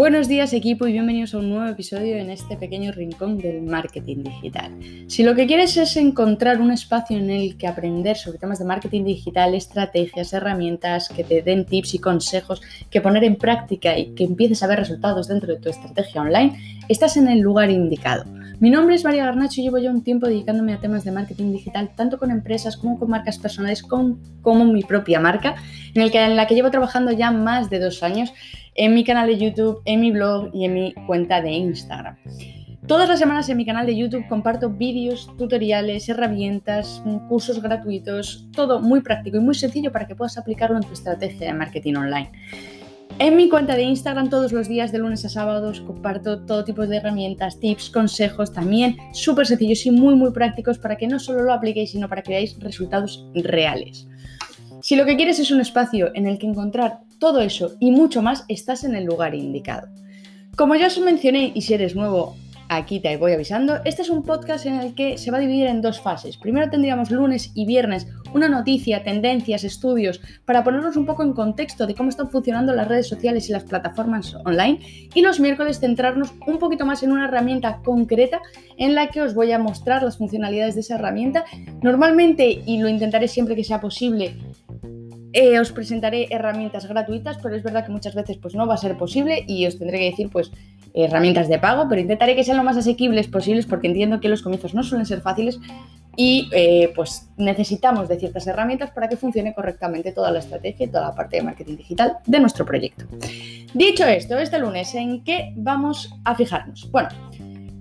Buenos días equipo y bienvenidos a un nuevo episodio en este pequeño rincón del marketing digital. Si lo que quieres es encontrar un espacio en el que aprender sobre temas de marketing digital, estrategias, herramientas que te den tips y consejos que poner en práctica y que empieces a ver resultados dentro de tu estrategia online, estás en el lugar indicado. Mi nombre es María Garnacho y llevo ya un tiempo dedicándome a temas de marketing digital, tanto con empresas como con marcas personales, como mi propia marca, en la que llevo trabajando ya más de dos años en mi canal de YouTube, en mi blog y en mi cuenta de Instagram. Todas las semanas en mi canal de YouTube comparto vídeos, tutoriales, herramientas, cursos gratuitos, todo muy práctico y muy sencillo para que puedas aplicarlo en tu estrategia de marketing online. En mi cuenta de Instagram todos los días de lunes a sábados comparto todo tipo de herramientas, tips, consejos también súper sencillos y muy muy prácticos para que no solo lo apliquéis sino para que veáis resultados reales. Si lo que quieres es un espacio en el que encontrar todo eso y mucho más, estás en el lugar indicado. Como ya os mencioné, y si eres nuevo, aquí te voy avisando, este es un podcast en el que se va a dividir en dos fases. Primero tendríamos lunes y viernes una noticia, tendencias, estudios, para ponernos un poco en contexto de cómo están funcionando las redes sociales y las plataformas online. Y los miércoles centrarnos un poquito más en una herramienta concreta en la que os voy a mostrar las funcionalidades de esa herramienta. Normalmente, y lo intentaré siempre que sea posible, eh, os presentaré herramientas gratuitas, pero es verdad que muchas veces pues, no va a ser posible y os tendré que decir pues, herramientas de pago, pero intentaré que sean lo más asequibles posibles porque entiendo que los comienzos no suelen ser fáciles y eh, pues necesitamos de ciertas herramientas para que funcione correctamente toda la estrategia y toda la parte de marketing digital de nuestro proyecto. Dicho esto, este lunes, ¿en qué vamos a fijarnos? Bueno,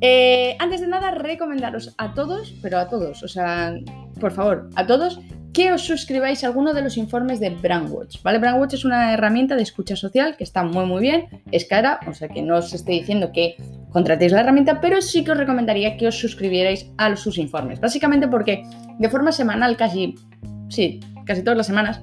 eh, antes de nada, recomendaros a todos, pero a todos, o sea, por favor, a todos, que os suscribáis a alguno de los informes de Brandwatch, ¿vale? Brandwatch es una herramienta de escucha social que está muy muy bien, es cara, o sea que no os estoy diciendo que contratéis la herramienta, pero sí que os recomendaría que os suscribierais a sus informes, básicamente porque de forma semanal, casi, sí, casi todas las semanas,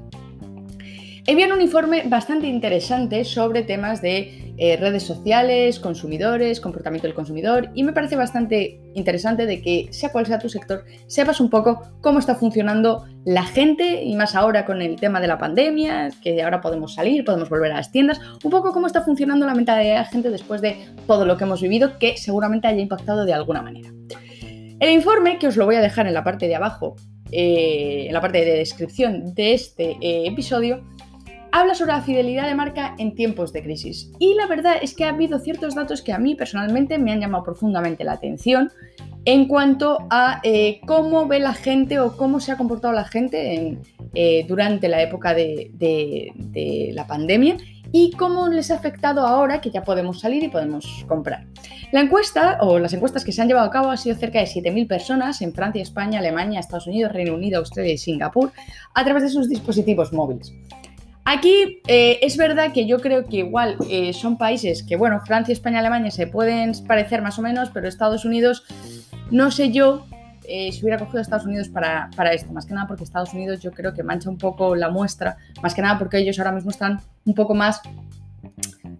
envían un informe bastante interesante sobre temas de eh, redes sociales, consumidores, comportamiento del consumidor y me parece bastante interesante de que sea cual sea tu sector, sepas un poco cómo está funcionando la gente y más ahora con el tema de la pandemia, que ahora podemos salir, podemos volver a las tiendas, un poco cómo está funcionando la mentalidad de la gente después de todo lo que hemos vivido que seguramente haya impactado de alguna manera. El informe, que os lo voy a dejar en la parte de abajo, eh, en la parte de descripción de este eh, episodio, habla sobre la fidelidad de marca en tiempos de crisis. Y la verdad es que ha habido ciertos datos que a mí personalmente me han llamado profundamente la atención en cuanto a eh, cómo ve la gente o cómo se ha comportado la gente eh, durante la época de, de, la pandemia y cómo les ha afectado ahora que ya podemos salir y podemos comprar. La encuesta o las encuestas que se han llevado a cabo han sido cerca de 7.000 personas en Francia, España, Alemania, Estados Unidos, Reino Unido, Australia y Singapur a través de sus dispositivos móviles. Aquí eh, es verdad que yo creo que igual eh, son países que, bueno, Francia, España, Alemania se pueden parecer más o menos, pero Estados Unidos, no sé yo eh, si hubiera cogido Estados Unidos para, esto, más que nada porque Estados Unidos yo creo que mancha un poco la muestra, más que nada porque ellos ahora mismo están un poco más,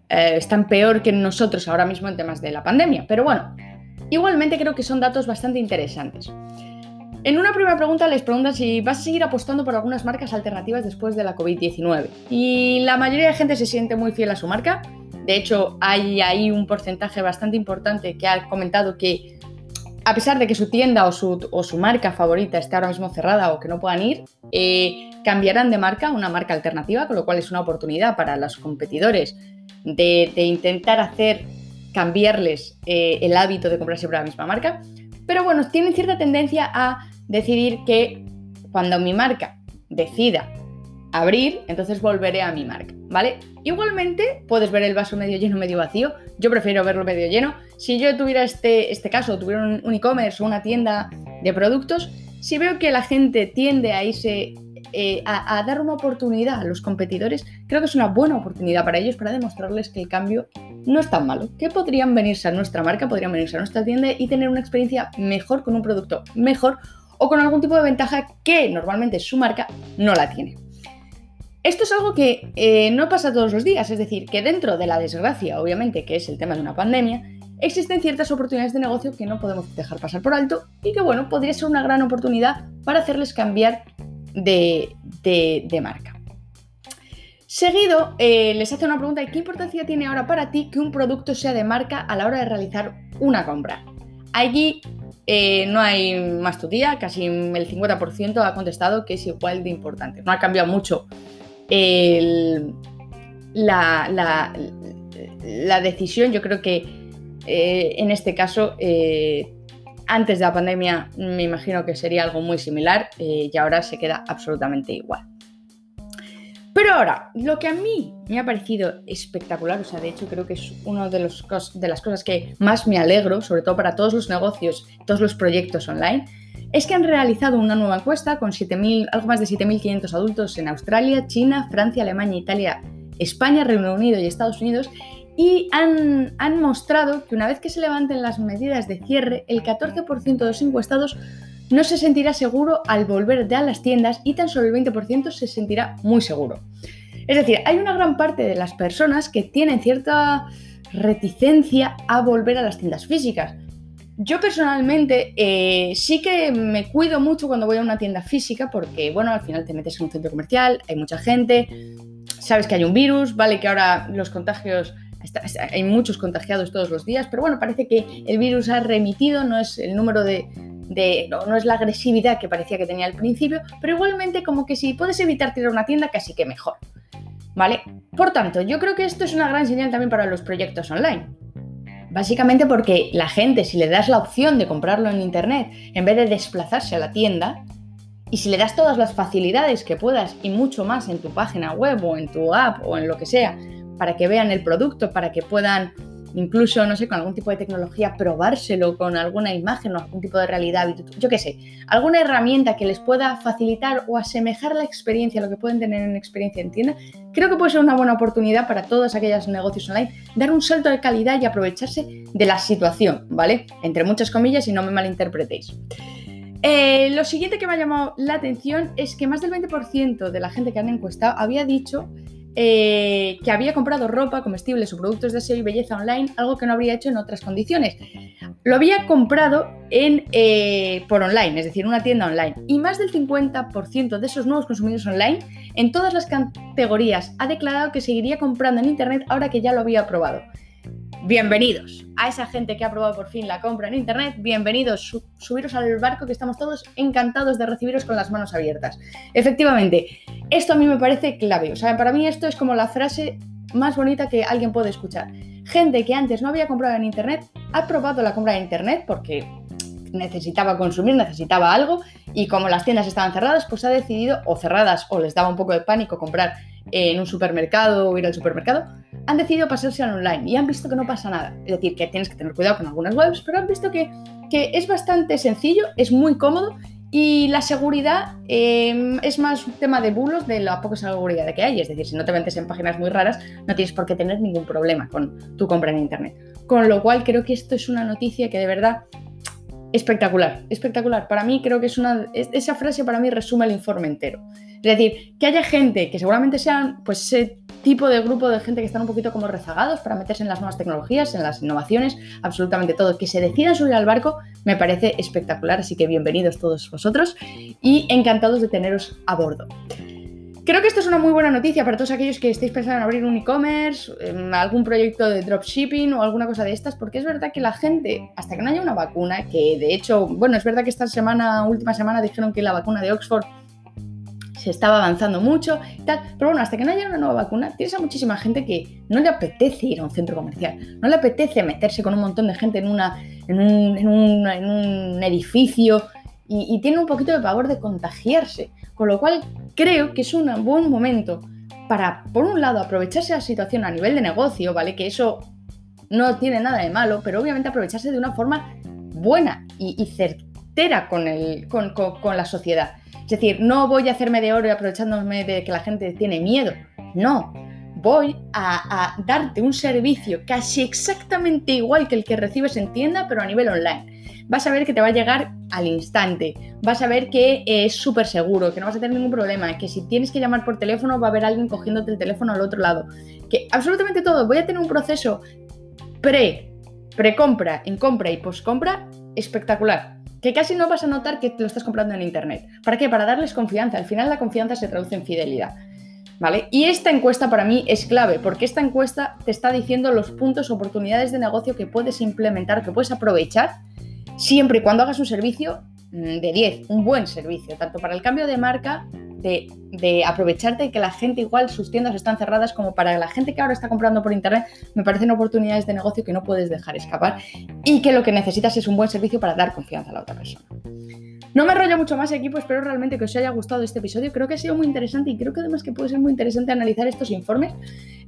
están peor que nosotros ahora mismo en temas de la pandemia, pero bueno, igualmente creo que son datos bastante interesantes. En una primera pregunta les preguntan si vas a seguir apostando por algunas marcas alternativas después de la COVID-19. Y la mayoría de gente se siente muy fiel a su marca. De hecho, hay ahí un porcentaje bastante importante que ha comentado que a pesar de que su tienda o su, marca favorita esté ahora mismo cerrada o que no puedan ir, eh, cambiarán de marca a una marca alternativa, con lo cual es una oportunidad para los competidores de, intentar hacer cambiarles eh, el hábito de comprar siempre la misma marca. Pero bueno, tienen cierta tendencia a decidir que cuando mi marca decida abrir, entonces volveré a mi marca, ¿vale? Igualmente puedes ver el vaso medio lleno, medio vacío. Yo prefiero verlo medio lleno. Si yo tuviera este, este caso, tuviera un e-commerce o una tienda de productos, si veo que la gente tiende a irse eh, a, dar una oportunidad a los competidores, creo que es una buena oportunidad para ellos para demostrarles que el cambio no es tan malo, que podrían venirse a nuestra marca, podrían venirse a nuestra tienda y tener una experiencia mejor con un producto mejor o con algún tipo de ventaja que normalmente su marca no la tiene. Esto es algo que eh, no pasa todos los días, es decir, que dentro de la desgracia, obviamente, que es el tema de una pandemia, existen ciertas oportunidades de negocio que no podemos dejar pasar por alto y que, bueno, podría ser una gran oportunidad para hacerles cambiar de, marca. Seguido, eh, les hace una pregunta de qué importancia tiene ahora para ti que un producto sea de marca a la hora de realizar una compra. Allí eh, no hay más tu día, casi el 50% ha contestado que es igual de importante. No ha cambiado mucho la, decisión. Yo creo que eh, en este caso, antes de la pandemia, me imagino que sería algo muy similar y ahora se queda absolutamente igual. Pero ahora, lo que a mí me ha parecido espectacular, o sea, de hecho creo que es una de, de las cosas que más me alegro, sobre todo para todos los negocios, todos los proyectos online, es que han realizado una nueva encuesta con algo más de 7.500 adultos en Australia, China, Francia, Alemania, Italia, España, Reino Unido y Estados Unidos y han, han mostrado que una vez que se levanten las medidas de cierre, el 14% de los encuestados no se sentirá seguro al volver a las tiendas y tan solo el 20% se sentirá muy seguro. Es decir, hay una gran parte de las personas que tienen cierta reticencia a volver a las tiendas físicas. Yo personalmente eh, sí que me cuido mucho cuando voy a una tienda física porque, bueno, al final te metes en un centro comercial, hay mucha gente, sabes que hay un virus, vale que ahora los contagios, hay muchos contagiados todos los días, pero bueno, parece que el virus ha remitido, no es el número de, no, es la agresividad que parecía que tenía al principio, pero igualmente como que si puedes evitar tirar una tienda, casi que mejor. ¿Vale? Por tanto, yo creo que esto es una gran señal también para los proyectos online. Básicamente porque la gente, si le das la opción de comprarlo en internet en vez de desplazarse a la tienda, y si le das todas las facilidades que puedas y mucho más en tu página web o en tu app o en lo que sea, para que vean el producto, para que puedan incluso, no sé, con algún tipo de tecnología, probárselo con alguna imagen o algún tipo de realidad, yo qué sé, alguna herramienta que les pueda facilitar o asemejar la experiencia, lo que pueden tener en experiencia en tienda, creo que puede ser una buena oportunidad para todos aquellos negocios online dar un salto de calidad y aprovecharse de la situación, ¿vale? Entre muchas comillas y no me malinterpretéis. Eh, lo siguiente que me ha llamado la atención es que más del 20% de la gente que han encuestado había dicho eh, que había comprado ropa, comestibles o productos de aseo y belleza online, algo que no habría hecho en otras condiciones. Lo había comprado en, eh, por online, es decir, una tienda online. Y más del 50% de esos nuevos consumidores online, en todas las categorías, ha declarado que seguiría comprando en Internet ahora que ya lo había probado bienvenidos a esa gente que ha probado por fin la compra en internet, bienvenidos, subiros al barco que estamos todos encantados de recibiros con las manos abiertas. Efectivamente, esto a mí me parece clave, o sea, para mí esto es como la frase más bonita que alguien puede escuchar. Gente que antes no había comprado en internet, ha probado la compra en internet porque necesitaba consumir, necesitaba algo y como las tiendas estaban cerradas, pues ha decidido o cerradas o les daba un poco de pánico comprar en un supermercado o ir al supermercado, han decidido pasarse al online y han visto que no pasa nada. Es decir, que tienes que tener cuidado con algunas webs, pero han visto que, es bastante sencillo, es muy cómodo y la seguridad em, es más un tema de bulos de la poca seguridad que hay. Es decir, si no te metes en páginas muy raras, no tienes por qué tener ningún problema con tu compra en Internet. Con lo cual creo que esto es una noticia que de verdad espectacular, espectacular. Para mí creo que es una... Esa frase para mí resume el informe entero. Es decir, que haya gente que seguramente sean pues ese tipo de grupo de gente que están un poquito como rezagados para meterse en las nuevas tecnologías, en las innovaciones, absolutamente todo, que se decidan subir al barco, me parece espectacular, así que bienvenidos todos vosotros y encantados de teneros a bordo. Creo que esto es una muy buena noticia para todos aquellos que estéis pensando en abrir un e-commerce, algún proyecto de dropshipping o alguna cosa de estas, porque es verdad que la gente, hasta que no haya una vacuna, que de hecho, bueno, es verdad que esta semana, última semana, dijeron que la vacuna de Oxford se estaba avanzando mucho y tal. Pero bueno, hasta que no haya una nueva vacuna, tienes a muchísima gente que no le apetece ir a un centro comercial, no le apetece meterse con un montón de gente en, una, en, un, edificio y, tiene un poquito de pavor de contagiarse. Con lo cual, creo que es un buen momento para, por un lado, aprovecharse la situación a nivel de negocio, ¿vale? Que eso no tiene nada de malo, pero obviamente aprovecharse de una forma buena y, con, el, con, con la sociedad. Es decir, no voy a hacerme de oro y aprovechándome de que la gente tiene miedo. No, voy a, darte un servicio casi exactamente igual que el que recibes en tienda, pero a nivel online. Vas a ver que te va a llegar al instante, vas a ver que es súper seguro, que no vas a tener ningún problema, que si tienes que llamar por teléfono va a haber alguien cogiéndote el teléfono al otro lado, que absolutamente todo, voy a tener un proceso pre, pre-compra, en compra y post-compra espectacular que casi no vas a notar que lo estás comprando en internet. ¿Para qué? Para darles confianza. Al final la confianza se traduce en fidelidad. ¿Vale? Y esta encuesta para mí es clave, porque esta encuesta te está diciendo los puntos, oportunidades de negocio que puedes implementar, que puedes aprovechar, siempre y cuando hagas un servicio mm, de 10, un buen servicio, tanto para el cambio de marca, de, aprovecharte de que la gente igual sus tiendas están cerradas, como para la gente que ahora está comprando por internet, me parecen oportunidades de negocio que no puedes dejar escapar y que lo que necesitas es un buen servicio para dar confianza a la otra persona. No me rollo mucho más, equipo. Espero realmente que os haya gustado este episodio. Creo que ha sido muy interesante y creo que además que puede ser muy interesante analizar estos informes.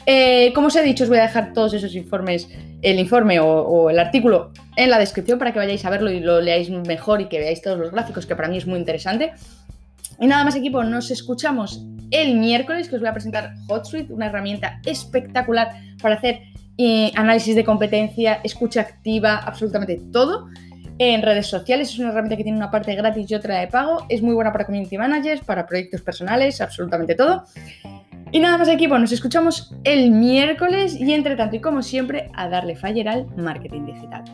Eh, como os he dicho, os voy a dejar todos esos informes, el informe o, el artículo en la descripción para que vayáis a verlo y lo leáis mejor y que veáis todos los gráficos, que para mí es muy interesante. Y nada más, equipo, nos escuchamos el miércoles, que os voy a presentar HotSuite, una herramienta espectacular para hacer eh, análisis de competencia, escucha activa, absolutamente todo en redes sociales. Es una herramienta que tiene una parte gratis y otra de pago. Es muy buena para community managers, para proyectos personales, absolutamente todo. Y nada más equipo, nos escuchamos el miércoles y entre tanto y como siempre a darle faller al marketing digital.